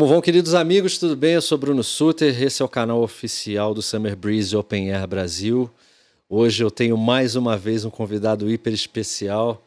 Como vão, queridos amigos? Tudo bem? Eu sou Bruno Suter, esse é o canal oficial do Summer Breeze Open Air Brasil. Hoje eu tenho mais uma vez um convidado hiper especial.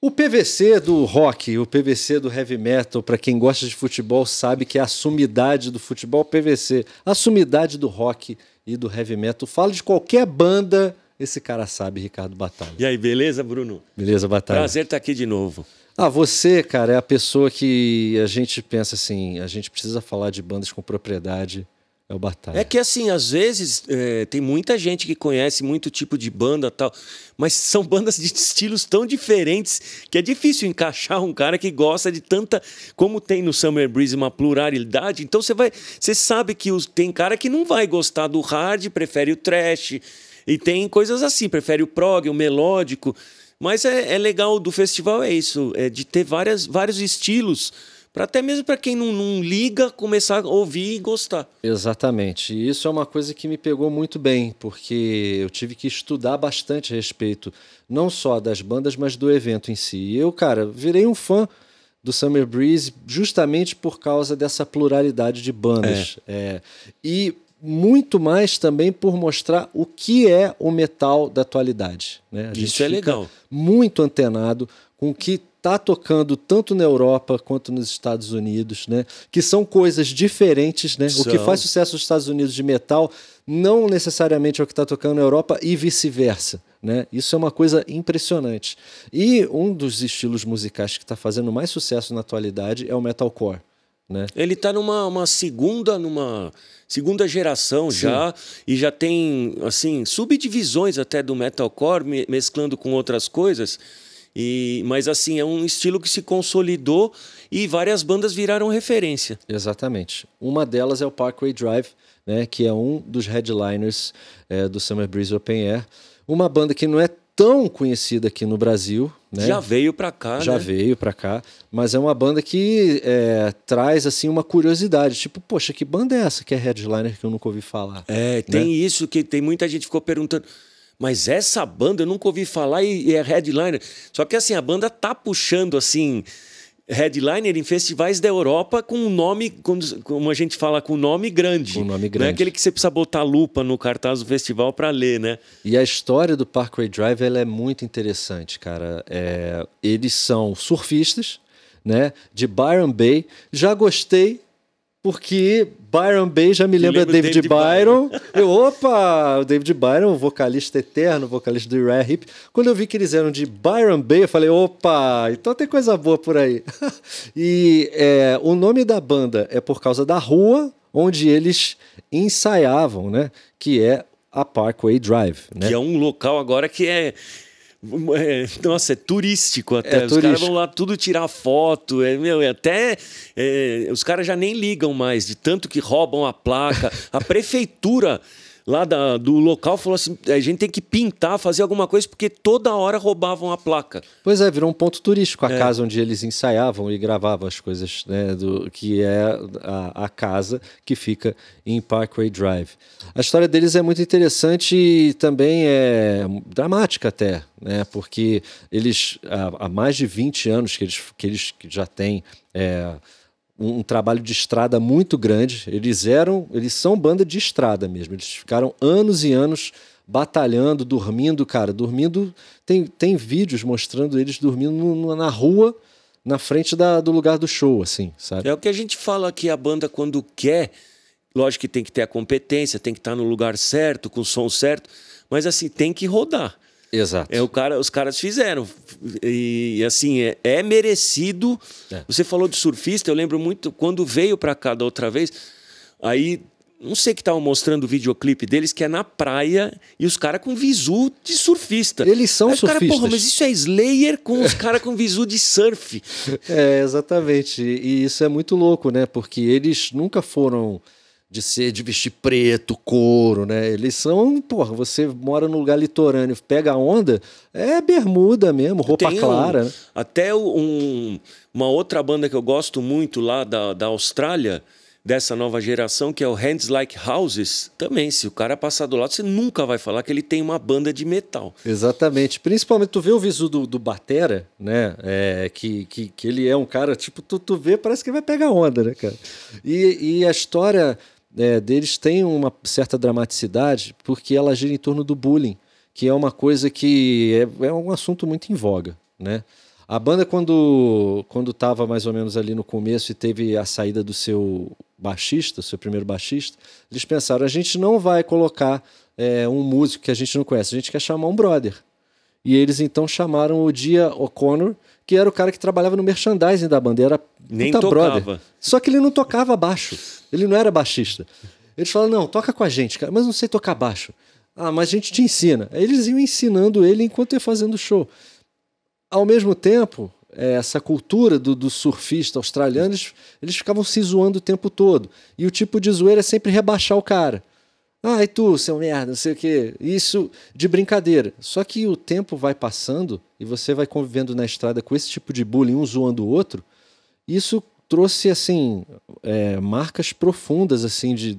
O PVC do rock, o PVC do heavy metal, para quem gosta de futebol, sabe que é a sumidade do futebol PVC, a sumidade do rock e do heavy metal. Fala de qualquer banda, esse cara sabe, Ricardo Batalha. E aí, beleza, Bruno? Beleza, Batalha? Prazer estar aqui de novo. Ah, você, cara, é a pessoa que a gente pensa assim, a gente precisa falar de bandas com propriedade, é o Batalha. É que assim, às vezes é, tem muita gente que conhece muito tipo de banda tal, mas são bandas de estilos tão diferentes que é difícil encaixar um cara que gosta de tanta. Como tem no Summer Breeze uma pluralidade, então você vai. Você sabe que os, tem cara que não vai gostar do hard, prefere o trash. E tem coisas assim, prefere o prog, o melódico. Mas é, é legal do festival é isso, é de ter várias, vários estilos para até mesmo para quem não, não, liga começar a ouvir e gostar. Exatamente. E isso é uma coisa que me pegou muito bem, porque eu tive que estudar bastante a respeito não só das bandas, mas do evento em si. E eu, cara, virei um fã do Summer Breeze justamente por causa dessa pluralidade de bandas. É. É, e muito mais também por mostrar o que é o metal da atualidade. Né? Isso é legal. Muito antenado com o que está tocando tanto na Europa quanto nos Estados Unidos, né? Que são coisas diferentes, né? São. O que faz sucesso nos Estados Unidos de metal não necessariamente é o que está tocando na Europa e vice-versa. Né? Isso é uma coisa impressionante. E um dos estilos musicais que está fazendo mais sucesso na atualidade é o metalcore. Né? Ele está numa uma segunda, numa segunda geração Sim. já e já tem assim subdivisões até do metalcore mesclando com outras coisas. E, mas assim, é um estilo que se consolidou e várias bandas viraram referência. Exatamente. Uma delas é o Parkway Drive, né, que é um dos headliners é, do Summer Breeze Open Air. Uma banda que não é tão conhecida aqui no Brasil. Né? Já veio para cá, Já né? veio para cá, mas é uma banda que é, traz assim uma curiosidade, tipo, poxa, que banda é essa que é headliner que eu nunca ouvi falar? É, né? tem isso que tem muita gente ficou perguntando. Mas essa banda eu nunca ouvi falar e, e é headliner. Só que assim, a banda tá puxando assim headliner em festivais da Europa com um nome, como a gente fala, com um nome grande. Um nome grande. Não é aquele que você precisa botar lupa no cartaz do festival para ler, né? E a história do Parkway Drive ela é muito interessante, cara. É, eles são surfistas, né? De Byron Bay. Já gostei porque Byron Bay já me lembra David, David Byron. Byron. Eu, opa, o David Byron, vocalista eterno, vocalista do Rare Hip. Quando eu vi que eles eram de Byron Bay, eu falei, opa, então tem coisa boa por aí. e é, o nome da banda é por causa da rua onde eles ensaiavam, né? Que é a Parkway Drive. Né? Que é um local agora que é é, nossa, é turístico até. É os caras vão lá tudo tirar foto. É, meu, é até. É, os caras já nem ligam mais, de tanto que roubam a placa. A prefeitura lá da, do local falou assim: a gente tem que pintar, fazer alguma coisa, porque toda hora roubavam a placa. Pois é, virou um ponto turístico a é. casa onde eles ensaiavam e gravavam as coisas, né? Do, que é a, a casa que fica em Parkway Drive. A história deles é muito interessante e também é dramática até, né? Porque eles, há, há mais de 20 anos que eles, que eles já têm. É, um, trabalho de estrada muito grande. Eles eram, eles são banda de estrada mesmo. Eles ficaram anos e anos batalhando, dormindo, cara, dormindo. Tem, tem vídeos mostrando eles dormindo na rua, na frente da, do lugar do show, assim, sabe? É o que a gente fala que a banda quando quer, lógico que tem que ter a competência, tem que estar no lugar certo, com o som certo, mas assim, tem que rodar. Exato. É, o cara, os caras fizeram. E assim, é, é merecido. É. Você falou de surfista, eu lembro muito quando veio para cá da outra vez. Aí, não sei que estavam mostrando o videoclipe deles, que é na praia e os caras com visu de surfista. Eles são Aí surfistas. Cara, porra, mas isso é Slayer com os caras com visu de surf. É, exatamente. E isso é muito louco, né? Porque eles nunca foram de ser de vestir preto, couro, né? Eles são, porra, você mora num lugar litorâneo, pega a onda, é bermuda mesmo, roupa Tem clara. Um, né? Até um, uma outra banda que eu gosto muito lá da, da Austrália, dessa nova geração, que é o Hands Like Houses, também, se o cara passar do lado, você nunca vai falar que ele tem uma banda de metal. Exatamente. Principalmente, tu vê o visu do, do Batera, né? É, que, que, que ele é um cara, tipo, tu, tu vê, parece que vai pegar onda, né, cara? E, e a história é, deles tem uma certa dramaticidade, porque ela gira em torno do bullying, que é uma coisa que é, é um assunto muito em voga, né? A banda, quando quando estava mais ou menos ali no começo e teve a saída do seu baixista, seu primeiro baixista, eles pensaram: a gente não vai colocar é, um músico que a gente não conhece, a gente quer chamar um brother. E eles então chamaram o Dia O'Connor, que era o cara que trabalhava no merchandising da banda, era Nem tocava. brother. Só que ele não tocava baixo, ele não era baixista. Eles falaram: não, toca com a gente, cara, mas não sei tocar baixo. Ah, mas a gente te ensina. Aí eles iam ensinando ele enquanto ia fazendo show. Ao mesmo tempo, é, essa cultura do, do, surfista australiano, eles, eles ficavam se zoando o tempo todo. E o tipo de zoeira é sempre rebaixar o cara. Ah, e tu, seu merda, não sei o quê. Isso de brincadeira. Só que o tempo vai passando e você vai convivendo na estrada com esse tipo de bullying, um zoando o outro. Isso trouxe, assim, é, marcas profundas, assim, de,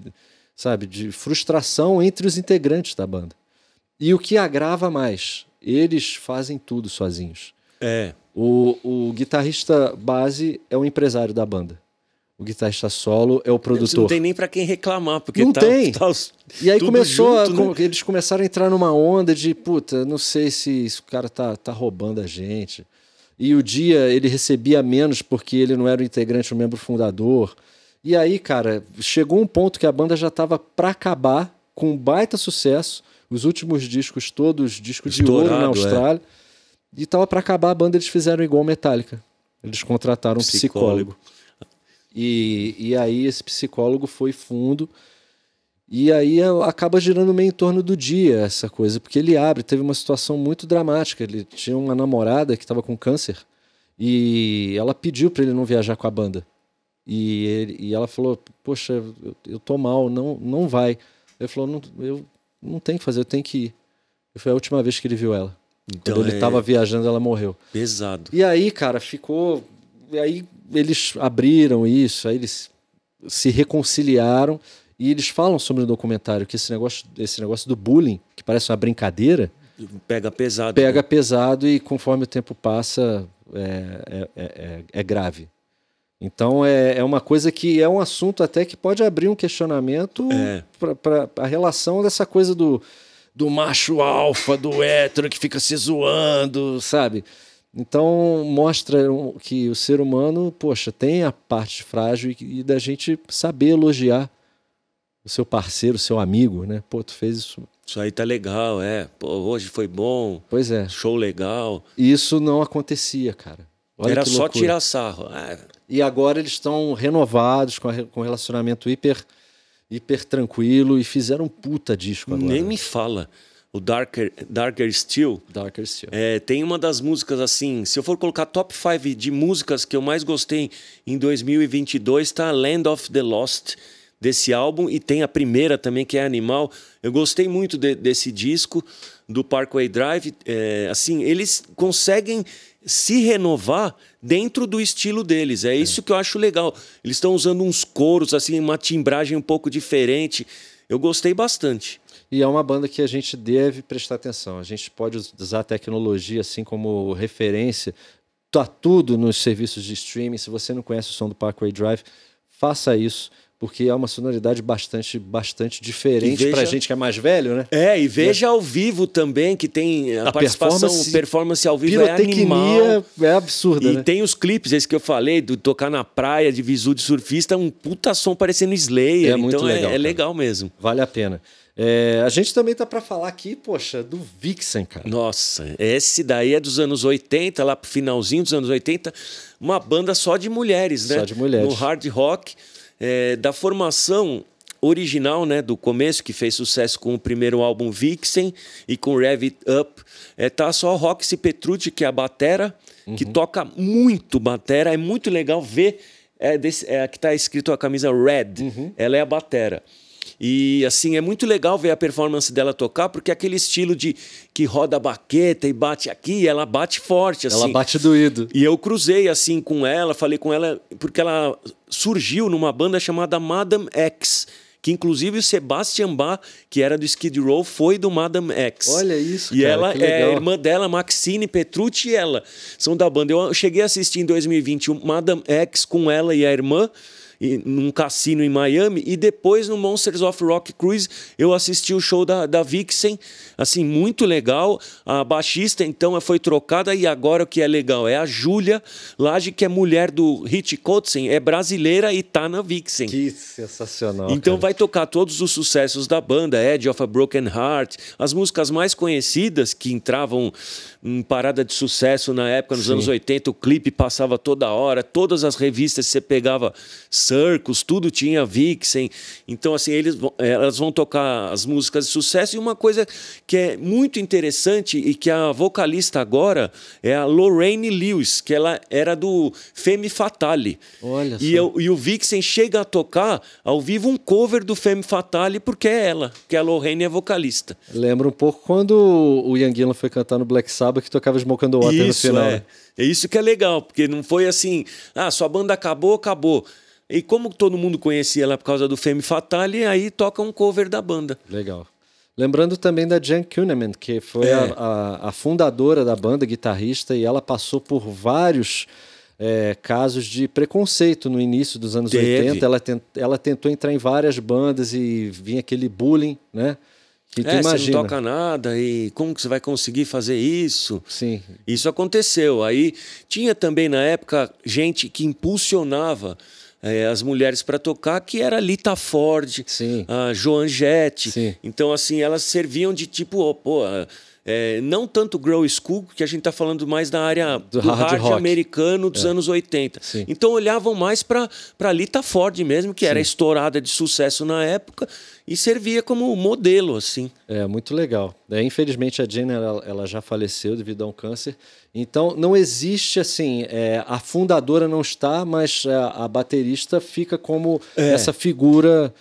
sabe, de frustração entre os integrantes da banda. E o que agrava mais, eles fazem tudo sozinhos. É. O, o guitarrista base é o empresário da banda. O guitarrista solo é o produtor. Não tem nem para quem reclamar, porque não tá, tem. Tá os, e aí começou, junto, a, né? eles começaram a entrar numa onda de, puta, não sei se, se o cara tá, tá roubando a gente. E o dia ele recebia menos porque ele não era o integrante, o membro fundador. E aí, cara, chegou um ponto que a banda já tava para acabar com um baita sucesso. Os últimos discos todos, discos de ouro na Austrália. É. E tava para acabar a banda, eles fizeram igual Metallica. Eles contrataram um psicólogo. psicólogo. E, e aí esse psicólogo foi fundo. E aí acaba girando meio em torno do dia essa coisa, porque ele abre. Teve uma situação muito dramática. Ele tinha uma namorada que estava com câncer e ela pediu para ele não viajar com a banda. E, ele, e ela falou: Poxa, eu, eu tô mal, não, não vai. Ele falou: não, Eu não tenho que fazer, eu tenho que ir. Foi a última vez que ele viu ela. Então, Quando ele estava é... viajando, ela morreu. Pesado. E aí, cara, ficou. E aí eles abriram isso, aí eles se reconciliaram e eles falam sobre o documentário que esse negócio, esse negócio do bullying, que parece uma brincadeira, pega pesado. Pega né? pesado e conforme o tempo passa é, é, é, é, é grave. Então é, é uma coisa que é um assunto até que pode abrir um questionamento é. para a relação dessa coisa do do macho alfa, do hétero que fica se zoando, sabe? Então mostra que o ser humano, poxa, tem a parte frágil e, e da gente saber elogiar o seu parceiro, o seu amigo, né? Pô, tu fez isso. Isso aí tá legal, é. Pô, hoje foi bom. Pois é. Show legal. Isso não acontecia, cara. Olha Era só tirar sarro. É. E agora eles estão renovados com, a, com relacionamento hiper hiper tranquilo e fizeram um puta disco agora. Nem me fala. O Darker, Darker Steel. Darker Steel. É, tem uma das músicas assim. Se eu for colocar top 5 de músicas que eu mais gostei em 2022, tá Land of the Lost desse álbum. E tem a primeira também, que é Animal. Eu gostei muito de, desse disco do Parkway Drive. É, assim, eles conseguem se renovar dentro do estilo deles. É isso que eu acho legal. Eles estão usando uns coros, assim, uma timbragem um pouco diferente. Eu gostei bastante. E é uma banda que a gente deve prestar atenção. A gente pode usar a tecnologia assim como referência. Tá tudo nos serviços de streaming. Se você não conhece o som do Parkway Drive, faça isso porque é uma sonoridade bastante, bastante diferente para gente que é mais velho, né? É, e veja é. ao vivo também, que tem a, a participação, performance, performance ao vivo é animal. é absurda, E né? tem os clipes, esse que eu falei, do tocar na praia, de visu de surfista, um puta som parecendo Slayer. É então muito legal, é, é legal mesmo. Vale a pena. É, a gente também tá para falar aqui, poxa, do Vixen, cara. Nossa, esse daí é dos anos 80, lá pro finalzinho dos anos 80, uma banda só de mulheres, né? Só de mulheres. No hard rock é, da formação original, né, do começo, que fez sucesso com o primeiro álbum Vixen e com Rev It Up, é, tá só Roxy Petrucci, que é a batera, uhum. que toca muito batera, é muito legal ver, é, desse, é que tá escrito a camisa Red, uhum. ela é a batera. E assim, é muito legal ver a performance dela tocar, porque é aquele estilo de que roda a baqueta e bate aqui, ela bate forte assim. Ela bate doído. E eu cruzei assim com ela, falei com ela porque ela surgiu numa banda chamada Madame X que inclusive o Sebastian Bach, que era do Skid Row, foi do Madame X. Olha isso, E cara, ela é a irmã dela, Maxine Petrucci e ela. São da banda. Eu cheguei a assistir em 2021 Madame X com ela e a irmã. Num cassino em Miami e depois no Monsters of Rock Cruise eu assisti o show da, da Vixen assim muito legal a baixista então foi trocada e agora o que é legal é a Júlia Laje que é mulher do Rich Kotzen é brasileira e tá na Vixen Que sensacional. então cara. vai tocar todos os sucessos da banda, Edge of a Broken Heart, as músicas mais conhecidas que entravam em parada de sucesso na época, nos Sim. anos 80, o clipe passava toda hora, todas as revistas você pegava Circus, tudo tinha Vixen. Então assim, eles vão- elas vão tocar as músicas de sucesso e uma coisa que é muito interessante e que a vocalista agora é a Lorraine Lewis, que ela era do Femme Fatale. Olha e eu e o Vixen chega a tocar ao vivo um cover do Femme Fatale porque é ela, que a Lorraine é vocalista. Lembra um pouco quando o Ian Gillan foi cantar no Black Sabbath que tocava Smoke the Water no isso final. é. né? É isso que é legal, porque não foi assim, ah, sua banda acabou, acabou. E como todo mundo conhecia ela por causa do Femme Fatale, aí toca um cover da banda. Legal. Lembrando também da Jan Kuhneman, que foi É. a, a- a fundadora da banda, guitarrista, e ela passou por vários é, casos de preconceito no início dos anos Teve. 80. Ela, tent- ela tentou entrar em várias bandas e vinha aquele bullying, né? Que tu é, imagina. você não toca nada e como que você vai conseguir fazer isso? Sim, Isso aconteceu. Aí tinha também na época gente que impulsionava eh, as mulheres para tocar, que era Lita Ford, Sim. a Joan Jett. Sim. Então, assim, elas serviam de tipo, ó, pô, eh, não tanto Grow School, que a gente está falando mais da área do, hard hard, rock. É. americano dos anos 80. Sim. Então olhavam mais para a Lita Ford mesmo, que era estourada de sucesso na época e servia como modelo, assim. É, muito legal. É, infelizmente a Jane ela, ela já faleceu devido a um câncer. Então não existe assim, é, a fundadora não está, mas é, a, baterista fica como É. essa figura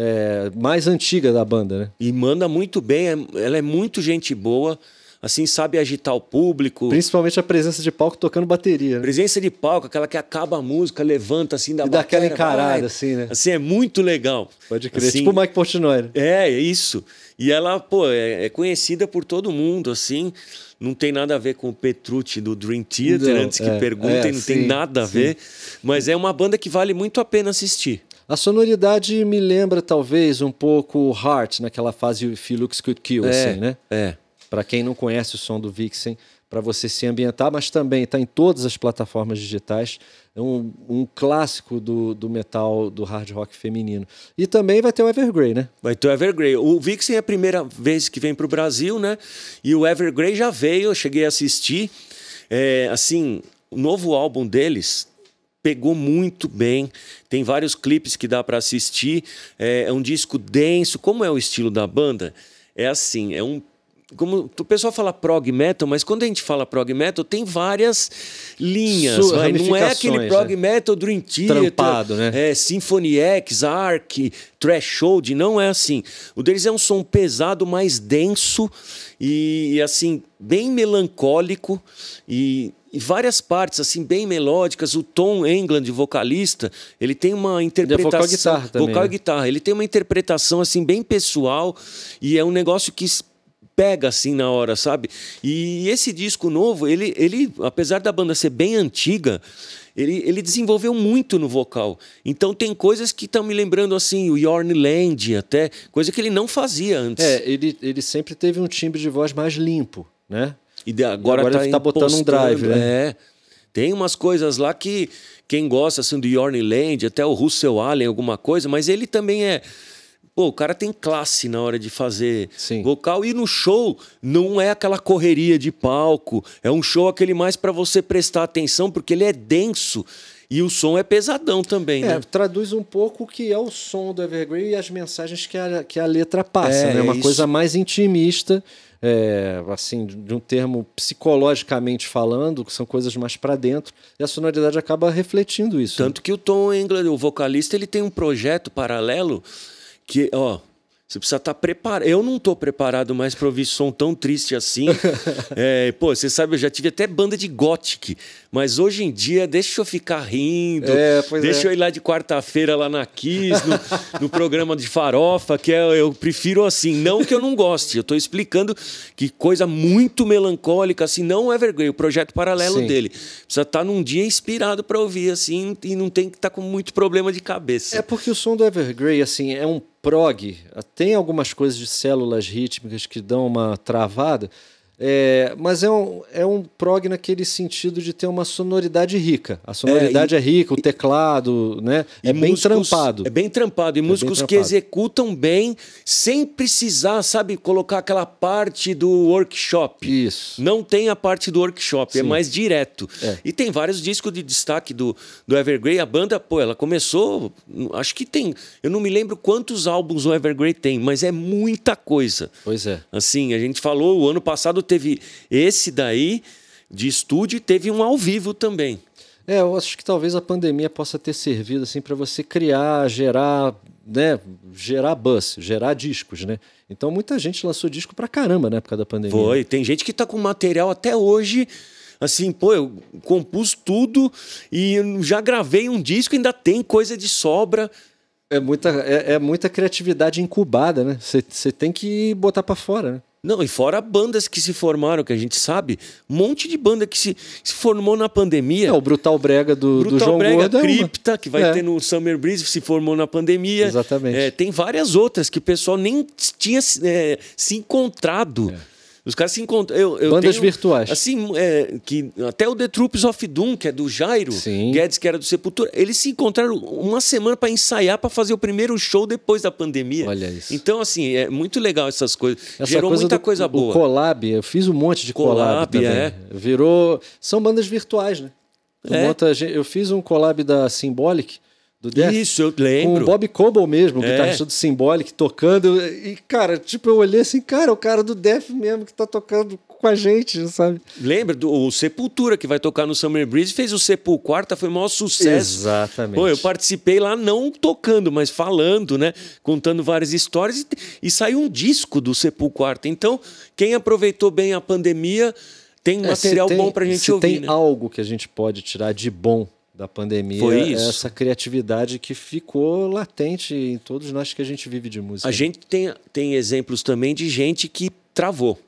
é, mais antiga da banda, né? E manda muito bem, é- ela é muito gente boa, assim, sabe agitar o público. Principalmente a presença de palco tocando bateria. Né? Presença de palco, aquela que acaba a música, levanta assim da E bateria, encarada, vai. assim, né? Assim, é muito legal. Pode crer. Assim, Tipo o Mike Portnoy. né? É, é isso. E ela, pô, é, é conhecida por todo mundo, assim. Não tem nada a ver com o Petrucci do Dream Theater, Não, antes que é, perguntem, é, não sim, tem nada a sim. ver. Mas é uma banda que vale muito a pena assistir. A sonoridade me lembra talvez um pouco o Heart naquela fase If You Looks Could Kill, É, assim, né? É. Para quem não conhece o som do Vixen, para você se ambientar, mas também está em todas as plataformas digitais. É um, um clássico do, do metal, do hard rock feminino. E também vai ter o Evergrey, né? Vai ter o Evergrey. O Vixen é a primeira vez que vem para o Brasil, né? E o Evergrey já veio, eu cheguei a assistir. É, assim, o novo álbum deles pegou muito bem. Tem vários clipes que dá para assistir. É, é um disco denso. Como é o estilo da banda? É assim, é um como o pessoal fala prog metal, mas quando a gente fala prog metal, tem várias linhas. Su- vai. Não é aquele ramificações, prog metal Dream Theater, Trampado, né? é, Symphony X, Ark, Threshold, não é assim. O deles é um som pesado, mais denso e, e, assim, bem melancólico e, e várias partes assim bem melódicas. O Tom England, vocalista, ele tem uma interpretação vocal e guitarra também, vocal e né? guitarra. Ele tem uma interpretação assim bem pessoal e é um negócio que pega assim na hora, sabe? E esse disco novo, ele, ele apesar da banda ser bem antiga, ele, ele desenvolveu muito no vocal. Então tem coisas que estão me lembrando assim, o Yorn Land até, coisa que ele não fazia antes. É, ele, ele sempre teve um timbre de voz mais limpo, né? E de- agora, agora tá tá botando um drive, né? É. Tem umas coisas lá que quem gosta assim, do Yorn Land, até o Russell Allen, alguma coisa, mas ele também é. Pô, o cara tem classe na hora de fazer Sim. vocal. E no show não é aquela correria de palco. É um show aquele mais para você prestar atenção, porque ele é denso e o som é pesadão também, É, né? traduz um pouco o que é o som do Evergrey e as mensagens que a, que a letra passa, É, né? Uma isso. coisa mais intimista, é, assim, de um termo psicologicamente falando, que são coisas mais para dentro, e a sonoridade acaba refletindo isso. né? Tanto que o Tom England, o vocalista, ele tem um projeto paralelo que, ó, você precisa estar tá preparado. Eu não estou preparado mais para ouvir som tão triste assim. é, pô, você sabe, eu já tive até banda de gothic, mas hoje em dia deixa eu ficar rindo, é, deixa é. eu ir lá de quarta-feira lá na Kiss, no, no, programa de farofa, que é, eu prefiro assim. Não que eu não goste, eu estou explicando que coisa muito melancólica, assim, não é Evergrey, o projeto paralelo Sim. dele. Precisa estar tá num dia inspirado para ouvir assim e não tem que estar tá com muito problema de cabeça. É porque o som do Evergrey, assim, é um prog, tem algumas coisas de células rítmicas que dão uma travada, é, mas é um, é um prog naquele sentido de ter uma sonoridade rica. A sonoridade é, e, é rica, o teclado, né? É bem trampado. É bem trampado. E é músicos que executam bem sem precisar, sabe, colocar aquela parte do workshop. Isso. Não tem a parte do workshop, é Sim. é mais direto. É. E tem vários discos de destaque do, do Evergrey. A banda, pô, ela começou. Acho que tem. Eu não me lembro quantos álbuns o Evergrey tem, mas é muita coisa. Pois é. Assim, a gente falou, o ano passado teve esse daí de estúdio e teve um ao vivo também. É, eu acho que talvez a pandemia possa ter servido assim para você criar, gerar, né, gerar buzz, gerar discos, né? Então muita gente lançou disco pra caramba na época da pandemia. Foi, tem gente que tá com material até hoje assim, pô, eu compus tudo e já gravei um disco, ainda tem coisa de sobra. É muita, é, é muita criatividade incubada, né? Você tem que botar para fora, né? Não, e fora bandas que se formaram, que a gente sabe, um monte de banda que se, se formou na pandemia. É, o Brutal Brega do, Brutal do João Brega, Gordo. É Cripta, que vai é. ter no Summer Breeze, se formou na pandemia. Exatamente. É, tem várias outras que o pessoal nem tinha é, se encontrado. É. Os caras se encontram. Eu, eu Bandas tenho, virtuais. Assim, é, que até o The Troops of Doom, que é do Jairo Sim. Guedes, que era do Sepultura, eles se encontraram uma semana para ensaiar para fazer o primeiro show depois da pandemia. Olha isso. Então, assim, é muito legal essas coisas. Essa Gerou coisa muita do, coisa boa. O collab, eu fiz um monte de collab, collab é. Virou. São bandas virtuais, né? É. Monta, eu fiz um collab da Symbolic do Death. Isso, eu lembro. Com o Bob Coble mesmo, o é. guitarrista do Symbolic, tocando. E, cara, tipo, eu olhei assim, cara, o cara do Death mesmo que tá tocando com a gente, sabe? Lembra do o Sepultura, que vai tocar no Summer Breeze, fez o Sepul Quarta, foi o maior sucesso. Exatamente. Pô, eu participei lá não tocando, mas falando, né? Contando várias histórias e, e saiu um disco do Sepul Quarta. Então, quem aproveitou bem a pandemia tem é, material tem, bom pra gente se ouvir. Tem né? algo que a gente pode tirar de bom da pandemia, Foi isso. essa criatividade que ficou latente em todos nós que a gente vive de música. A gente tem, tem exemplos também de gente que travou.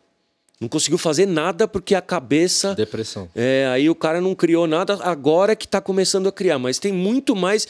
Não conseguiu fazer nada porque a cabeça. Depressão. É, aí o cara não criou nada, agora que está começando a criar. Mas tem muito mais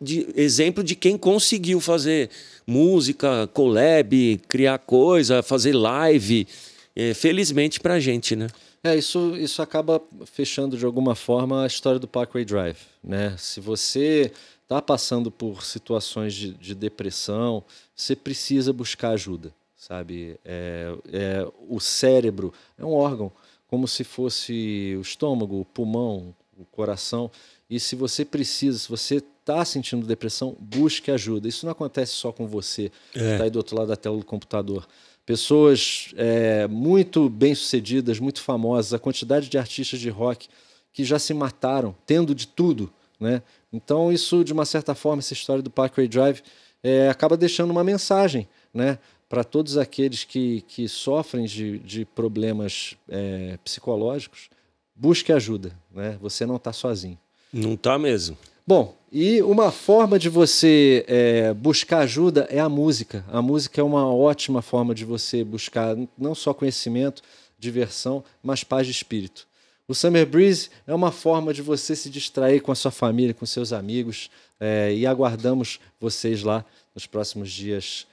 de exemplo de quem conseguiu fazer música, collab, criar coisa, fazer live. É, felizmente pra gente, né? É, isso, isso acaba fechando de alguma forma a história do Parkway Drive. Né? Se você está passando por situações de, de, depressão, você precisa buscar ajuda, sabe? É, é, o cérebro é um órgão, como se fosse o estômago, o pulmão, o coração. E se você precisa, se você está sentindo depressão, busque ajuda. Isso não acontece só com você, que está é. aí do outro lado da tela do computador pessoas é, muito bem-sucedidas, muito famosas, a quantidade de artistas de rock que já se mataram, tendo de tudo. Né? Então, isso, de uma certa forma, essa história do Parkway Drive é, acaba deixando uma mensagem né? para todos aqueles que, que sofrem de, de problemas é, psicológicos. Busque ajuda, né? você não está sozinho. Não está mesmo. Bom, e uma forma de você é, buscar ajuda é a música. A música é uma ótima forma de você buscar não só conhecimento, diversão, mas paz de espírito. O Summer Breeze é uma forma de você se distrair com a sua família, com seus amigos, é, e aguardamos vocês lá nos próximos dias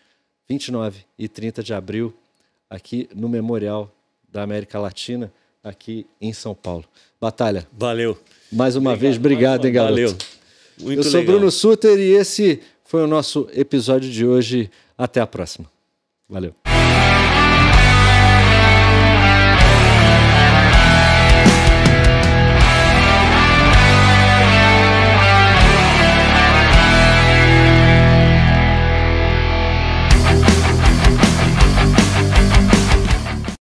29 e 30 de abril, aqui no Memorial da América Latina, aqui em São Paulo. Batalha. Valeu. Mais uma obrigado, vez, obrigado, hein, garoto. Valeu. Muito Eu sou legal. Bruno Suter e esse foi o nosso episódio de hoje. Até a próxima. Valeu.